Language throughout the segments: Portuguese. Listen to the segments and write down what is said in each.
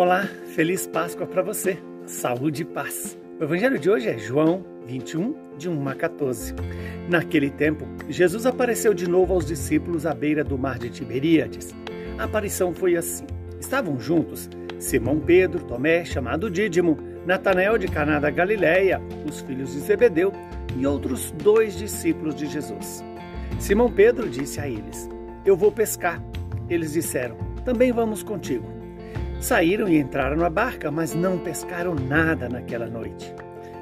Olá, feliz Páscoa para você. Saúde e paz. O evangelho de hoje é João 21, de 1 a 14. Naquele tempo, Jesus apareceu de novo aos discípulos à beira do mar de Tiberíades. A aparição foi assim: estavam juntos Simão Pedro, Tomé, chamado Dídimo, Natanael de Caná da Galileia, os filhos de Zebedeu e outros dois discípulos de Jesus. Simão Pedro disse a eles: Eu vou pescar. Eles disseram: Também vamos contigo. Saíram e entraram na barca, mas não pescaram nada naquela noite.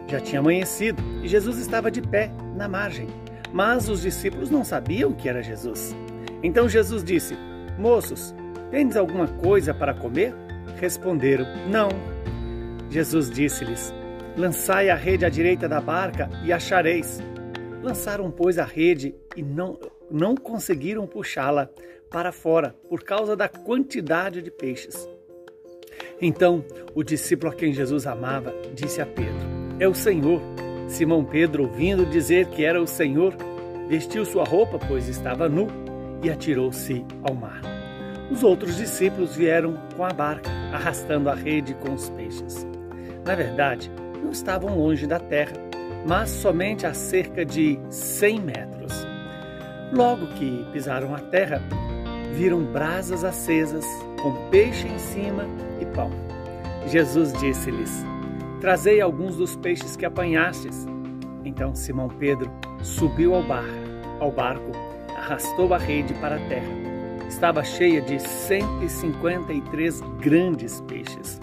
Já tinha amanhecido e Jesus estava de pé na margem, mas os discípulos não sabiam que era Jesus. Então Jesus disse: Moços, tendes alguma coisa para comer? Responderam: Não. Jesus disse-lhes: Lançai a rede à direita da barca e achareis. Lançaram, pois, a rede e não, não conseguiram puxá-la para fora por causa da quantidade de peixes. Então o discípulo a quem Jesus amava disse a Pedro: É o Senhor. Simão Pedro, ouvindo dizer que era o Senhor, vestiu sua roupa, pois estava nu, e atirou-se ao mar. Os outros discípulos vieram com a barca, arrastando a rede com os peixes. Na verdade, não estavam longe da terra, mas somente a cerca de cem metros. Logo que pisaram a terra, viram brasas acesas, com peixe em cima e pão. Jesus disse-lhes: Trazei alguns dos peixes que apanhastes. Então Simão Pedro subiu ao, bar, ao barco, arrastou a rede para a terra. Estava cheia de 153 grandes peixes.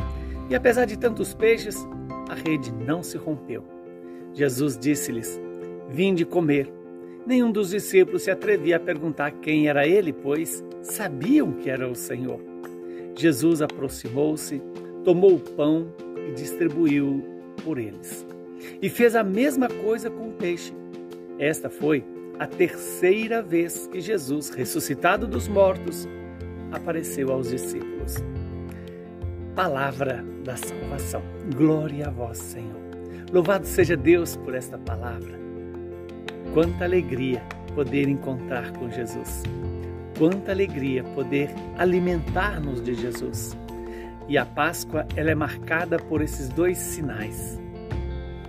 E apesar de tantos peixes, a rede não se rompeu. Jesus disse-lhes: Vinde comer. Nenhum dos discípulos se atrevia a perguntar quem era ele, pois sabiam que era o Senhor. Jesus aproximou-se, tomou o pão e distribuiu por eles. E fez a mesma coisa com o peixe. Esta foi a terceira vez que Jesus, ressuscitado dos mortos, apareceu aos discípulos. Palavra da salvação. Glória a vós, Senhor. Louvado seja Deus por esta palavra. Quanta alegria poder encontrar com Jesus. Quanta alegria poder alimentar-nos de Jesus. E a Páscoa ela é marcada por esses dois sinais.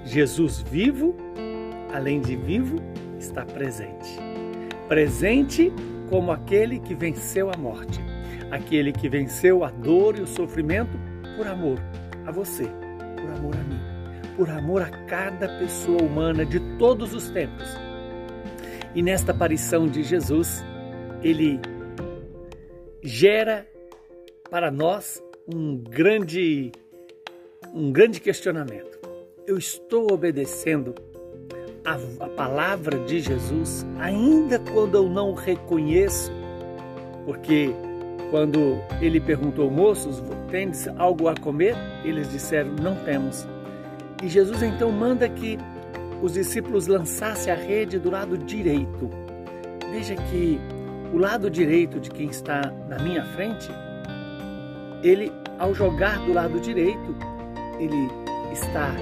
Jesus vivo, além de vivo, está presente. Presente como aquele que venceu a morte, aquele que venceu a dor e o sofrimento por amor a você, por amor a mim, por amor a cada pessoa humana de todos os tempos. E nesta aparição de Jesus, ele gera para nós um grande um grande questionamento. Eu estou obedecendo a, a, palavra de Jesus ainda quando eu não reconheço? Porque quando ele perguntou, moços, tendes algo a comer? Eles disseram, não temos. E Jesus então manda que os discípulos lançassem a rede do lado direito. Veja que o lado direito de quem está na minha frente, ele, ao jogar do lado direito, ele está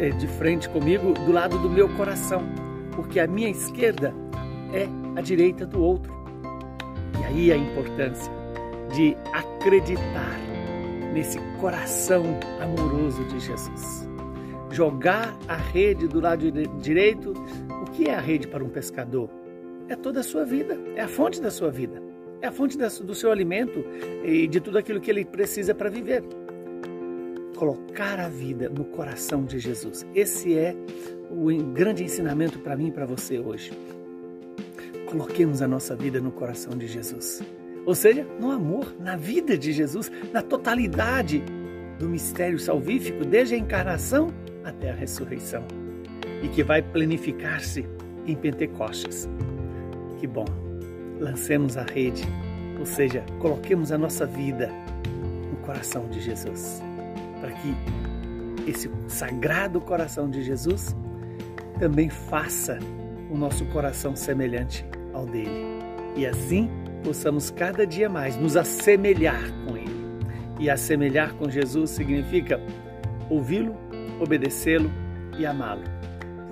eh, de frente comigo do lado do meu coração, porque a minha esquerda é a direita do outro. E aí a importância de acreditar nesse coração amoroso de Jesus. Jogar a rede do lado direito, o que é a rede para um pescador? É toda a sua vida, é a fonte da sua vida, é a fonte do seu alimento e de tudo aquilo que ele precisa para viver. Colocar a vida no coração de Jesus. Esse é o grande ensinamento para mim e para você hoje. Coloquemos a nossa vida no coração de Jesus. Ou seja, no amor, na vida de Jesus, na totalidade do mistério salvífico, desde a encarnação até a ressurreição. E que vai planificar-se em Pentecostes. Que bom! Lancemos a rede, ou seja, coloquemos a nossa vida no coração de Jesus, para que esse sagrado coração de Jesus também faça o nosso coração semelhante ao dele. E assim possamos cada dia mais nos assemelhar com ele. E assemelhar com Jesus significa ouvi-lo, obedecê-lo e amá-lo.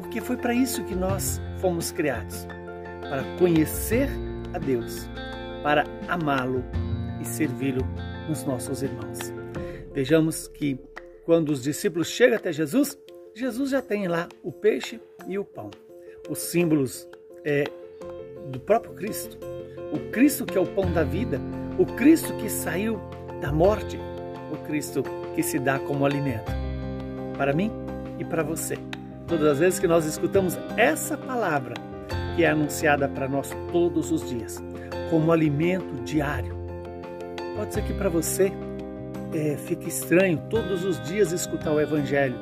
Porque foi para isso que nós fomos criados para conhecer a Deus, para amá-lo e servi-lo nos nossos irmãos. Vejamos que quando os discípulos chegam até Jesus, Jesus já tem lá o peixe e o pão, os símbolos é, do próprio Cristo. O Cristo que é o pão da vida, o Cristo que saiu da morte, o Cristo que se dá como alimento. Para mim e para você. Todas as vezes que nós escutamos essa palavra, que é anunciada para nós todos os dias, como alimento diário. Pode ser que para você é, fique estranho todos os dias escutar o Evangelho,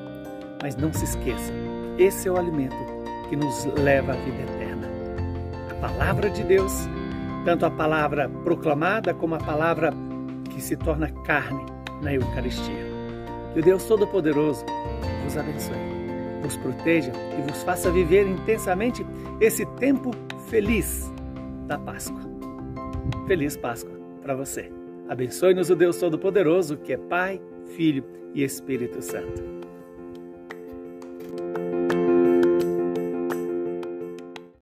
mas não se esqueça, esse é o alimento que nos leva à vida eterna. A palavra de Deus, tanto a palavra proclamada como a palavra que se torna carne na Eucaristia. Que o Deus Todo-Poderoso vos abençoe, vos proteja e vos faça viver intensamente esse tempo feliz da Páscoa. Feliz Páscoa para você. Abençoe-nos o Deus Todo-Poderoso, que é Pai, Filho e Espírito Santo.